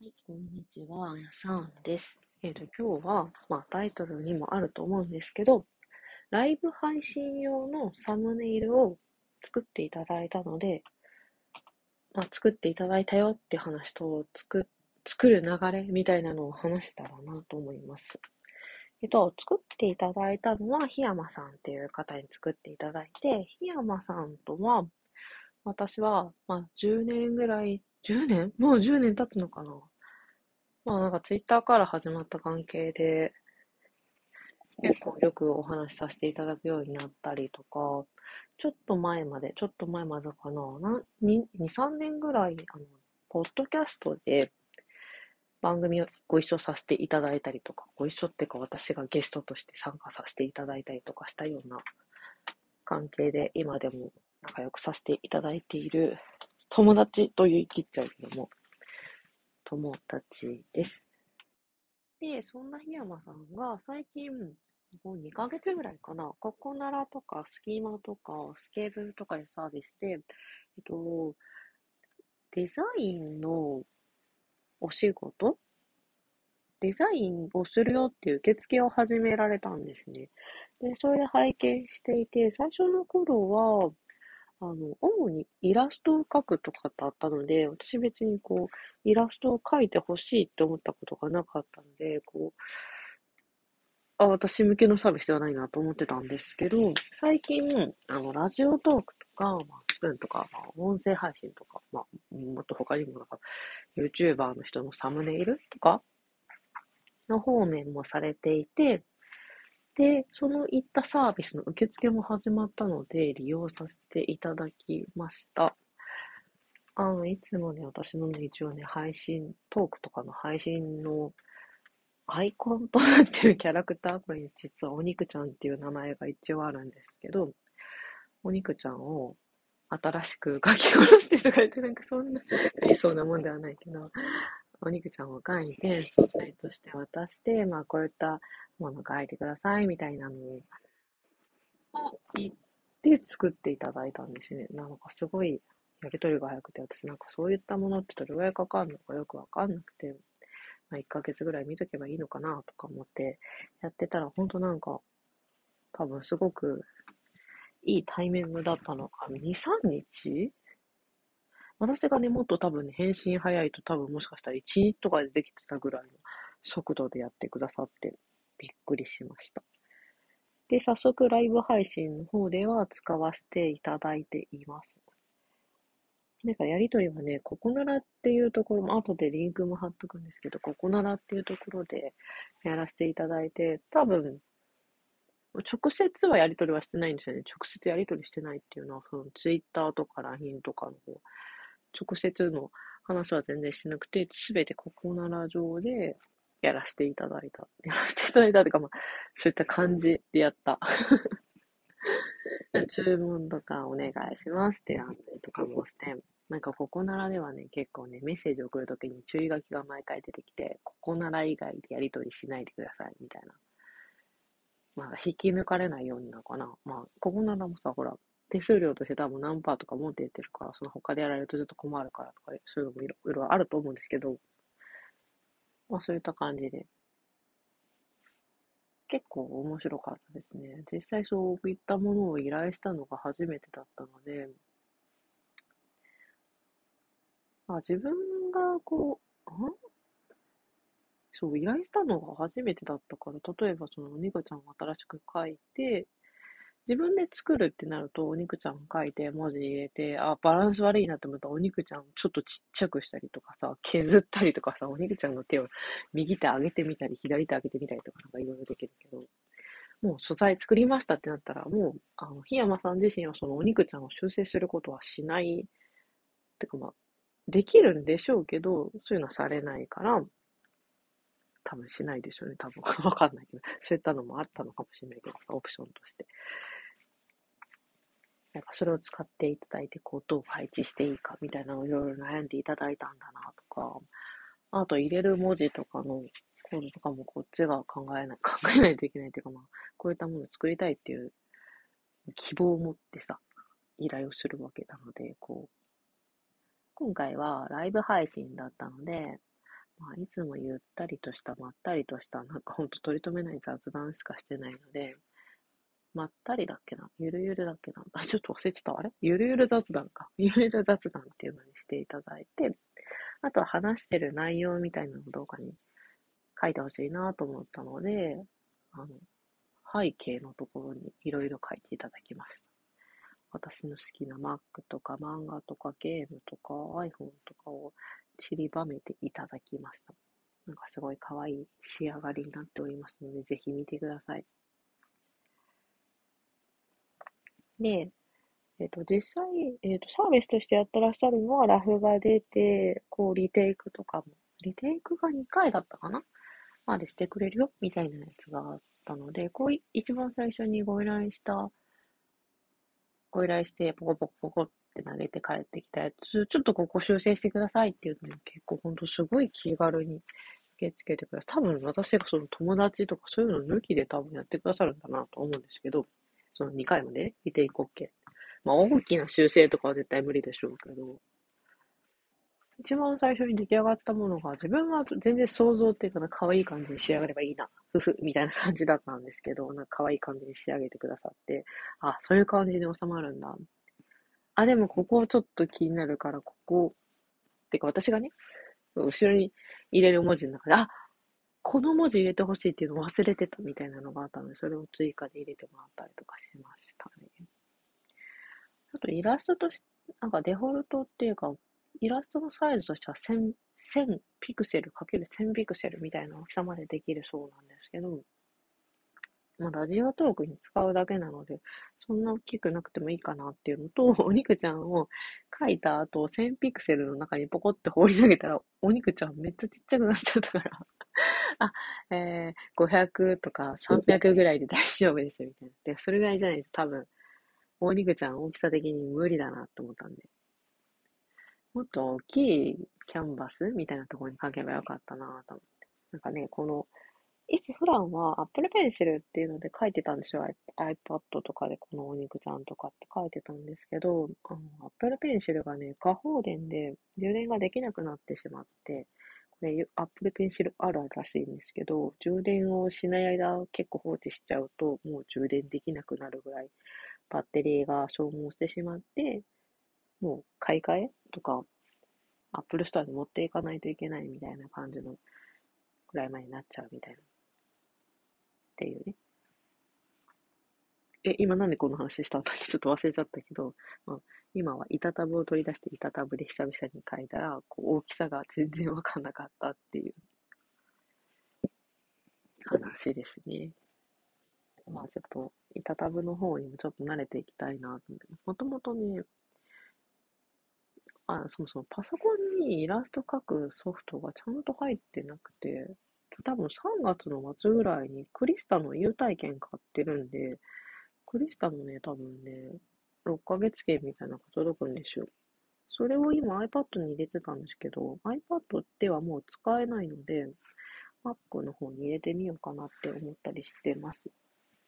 はい、こんにちは、あやさんです。えっ、ー、と、今日は、まあ、タイトルにもあると思うんですけど、ライブ配信用のサムネイルを作っていただいたので、まあ、作っていただいたよって話と、作、作る流れみたいなのを話せたらなと思います。えっと、作っていただいたのは、檜山さんっていう方に作っていただいて、檜山さんとは、私は、まあ、10年ぐらい、10年もう10年経つのかな？まあなんかツイッターから始まった関係で、結構よくお話しさせていただくようになったりとか、ちょっと前まで、ちょっと前までかな、な2、3年ぐらい、あの、ポッドキャストで番組をご一緒させていただいたりとか、ご一緒っていうか私がゲストとして参加させていただいたりとかしたような関係で、今でも仲良くさせていただいている友達と言い切っちゃうけども、友達です。で、そんな檜山さんが最近、もう2ヶ月ぐらいかな、ココナラとかスキーマとかスケーブルとかいうサービスで、えっと、デザインのお仕事？デザインをするよっていう受付を始められたんですね。で、それで拝見していて、最初の頃は、あの、主にイラストを描くとかってあったので、私別にこう、イラストを描いてほしいって思ったことがなかったので、こう、あ、私向けのサービスではないなと思ってたんですけど、最近、あの、ラジオトークとか、まあ、スプーンとか、まあ、音声配信とか、まあ、もっと他にもなんか、YouTuber の人のサムネイルとかの方面もされていて、で、そのいったサービスの受付も始まったので、利用させていただきました。あの、いつもね、私のね、一応ね、配信、トークとかの配信のアイコンとなってるキャラクター、これ実はお肉ちゃんっていう名前が一応あるんですけど、お肉ちゃんを新しく書き下ろしてとか言って、なんかそんな、ありそうなもんではないけど、お肉ちゃんを書いて、素材として渡して、まあこういったもの書いてくださいみたいなのを言って作っていただいたんですね。なんかすごいやりとりが早くて、私なんかそういったものってどれぐらいかかるのかよくわかんなくて、まあ1ヶ月ぐらい見とけばいいのかなとか思ってやってたら、ほんとなんか、多分すごくいいタイミングだったのか、2、3日？私がね、もっと多分ね、返信早いと多分もしかしたら1日とかでできてたぐらいの速度でやってくださって、びっくりしました。で、早速ライブ配信の方では使わせていただいています。なんかやりとりはね、ここならっていうところも、後でリンクも貼っとくんですけど、ここならっていうところでやらせていただいて、多分、直接はやりとりはしてないんですよね。直接やりとりしてないっていうのは、そのツイッターとか LINE とかの方、直接の話は全然してなくて、すべてここなら上でやらせていただいた。やらせていただいたというか、まあ、そういった感じでやった。注文とかお願いしますってやっとかもして、なんかここならではね、結構ね、メッセージ送るときに注意書きが毎回出てきて、ここなら以外でやり取りしないでください、みたいな。まあ、引き抜かれないようになのかな。まあ、ここならもさ、ほら、手数料として多分何パーとか持ってってるから、その他でやられるとちょっと困るからとか、そういうのもいろいろあると思うんですけど、まあそういった感じで。結構面白かったですね。実際そういったものを依頼したのが初めてだったので、あ自分がこう、んそう、依頼したのが初めてだったから、例えばそのお肉ちゃんを新しく書いて、自分で作るってなると、お肉ちゃん書いて、文字入れて、あ、バランス悪いなって思ったら、お肉ちゃんちょっとちっちゃくしたりとかさ、削ったりとかさ、お肉ちゃんの手を右手上げてみたり、左手上げてみたりとか、なんかいろいろできるけど、もう素材作りましたってなったら、もう、あの、檜山さん自身はそのお肉ちゃんを修正することはしない、てかまあ、できるんでしょうけど、そういうのはされないから、多分しないでしょうね、多分。わかんないけど。そういったのもあったのかもしれないけど、オプションとして。なんかそれを使っていただいて、こう、どう配置していいかみたいなのをいろいろ悩んでいただいたんだなとか、あと入れる文字とかのコードとかもこっちが考えない、考えないといけないっていうかまあ、こういったものを作りたいっていう希望を持ってさ、依頼をするわけなので、こう、今回はライブ配信だったので、まあ、いつもゆったりとした、まったりとした、なんかほんと取り留めない雑談しかしてないので、まったりだっけな？ゆるゆるだっけな？あ、ちょっと忘れちゃった。あれ？ゆるゆる雑談か。ゆるゆる雑談っていうのにしていただいて、あとは話してる内容みたいなのを動画に書いてほしいなと思ったので、あの、背景のところにいろいろ書いていただきました。私の好きな Mac とか漫画とかゲームとか iPhone とかを散りばめていただきました。なんかすごい可愛い仕上がりになっておりますので、ぜひ見てください。で、えっ、ー、と、実際、えっ、ー、と、サービスとしてやってらっしゃるのは、ラフが出て、こう、リテイクとかも、リテイクが2回だったかな？までしてくれるよ、みたいなやつがあったので、こう、一番最初にご依頼したご依頼して、ポコポコポコって投げて帰ってきたやつ、ちょっとここ修正してくださいっていうのも結構ほんとすごい気軽に受け付けてください。多分私がその友達とかそういうの抜きで多分やってくださるんだなと思うんですけど、その2回までリテイク OK。まあ大きな修正とかは絶対無理でしょうけど、一番最初に出来上がったものが、自分は全然想像っていうかな、可愛い感じに仕上がればいいな、ふふ、みたいな感じだったんですけど、なんか可愛い感じに仕上げてくださって、あ、そういう感じに収まるんだ。あ、でもここちょっと気になるから、ここ、てか私がね、後ろに入れる文字の中で、あ、この文字入れてほしいっていうのを忘れてたみたいなのがあったので、それを追加で入れてもらったりとかしましたね。あとイラストとして、なんかデフォルトっていうか、イラストのサイズとしては1000、1000ピクセルかける1000ピクセルみたいな大きさまでできるそうなんですけど、まあ、ラジオトークに使うだけなので、そんな大きくなくてもいいかなっていうのと、お肉ちゃんを描いた後、1000ピクセルの中にポコって放り投げたら、お肉ちゃんめっちゃちっちゃくなっちゃったから あ、えー、500とか300ぐらいで大丈夫ですみたいな。で、それぐらいじゃないと多分、お肉ちゃん大きさ的に無理だなと思ったんで。もっと大きいキャンバスみたいなところに書けばよかったなと思って。なんかね、この、いつ普段は Apple Pencil っていうので書いてたんですよ。iPad とかでこのお肉ちゃんとかって書いてたんですけど、あの、Apple Pencil がね、過放電で充電ができなくなってしまって、これ Apple Pencil あるあるらしいんですけど、充電をしない間結構放置しちゃうと、もう充電できなくなるぐらいバッテリーが消耗してしまって、もう買い替えとか、アップルストアに持っていかないといけないみたいな感じのぐらい前になっちゃうみたいな。っていうね。え、今なんでこの話したんだっけちょっと忘れちゃったけど、まあ、今は板タブを取り出して板タブで久々に書いたら、こう大きさが全然わかんなかったっていう話ですね。まあちょっと板タブの方にもちょっと慣れていきたいなと思って。もともとね、あ、そもそもパソコンにイラスト描くソフトがちゃんと入ってなくて、多分3月の末ぐらいにクリスタの優待券買ってるんで、クリスタのね、多分ね、6ヶ月券みたいなのが届くんですよ。それを今 iPad に入れてたんですけど、iPad ではもう使えないので、Mac の方に入れてみようかなって思ったりしてます。っ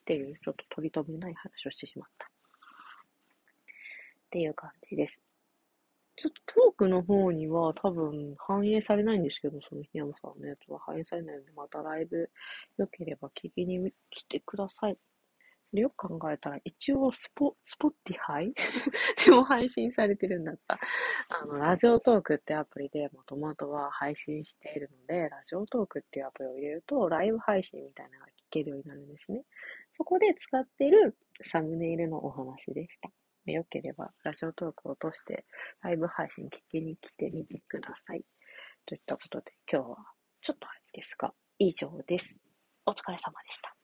ていう、ちょっと取り留めない話をしてしまった。っていう感じです。ちょっとトークの方には多分反映されないんですけど、その檜山さんのやつは反映されないので、またライブ良ければ聞きに来てください。でよく考えたら、一応スポ、スポッティハイ？でも配信されてるんだった。あの、ラジオトークってアプリでもともとは配信しているので、ラジオトークっていうアプリを入れると、ライブ配信みたいなのが聞けるようになるんですね。そこで使っているサムネイルのお話でした。よければ、ラジオトークを通して、ライブ配信聞きに来てみてください。といったことで、今日は、ちょっとあれですが、以上です。お疲れ様でした。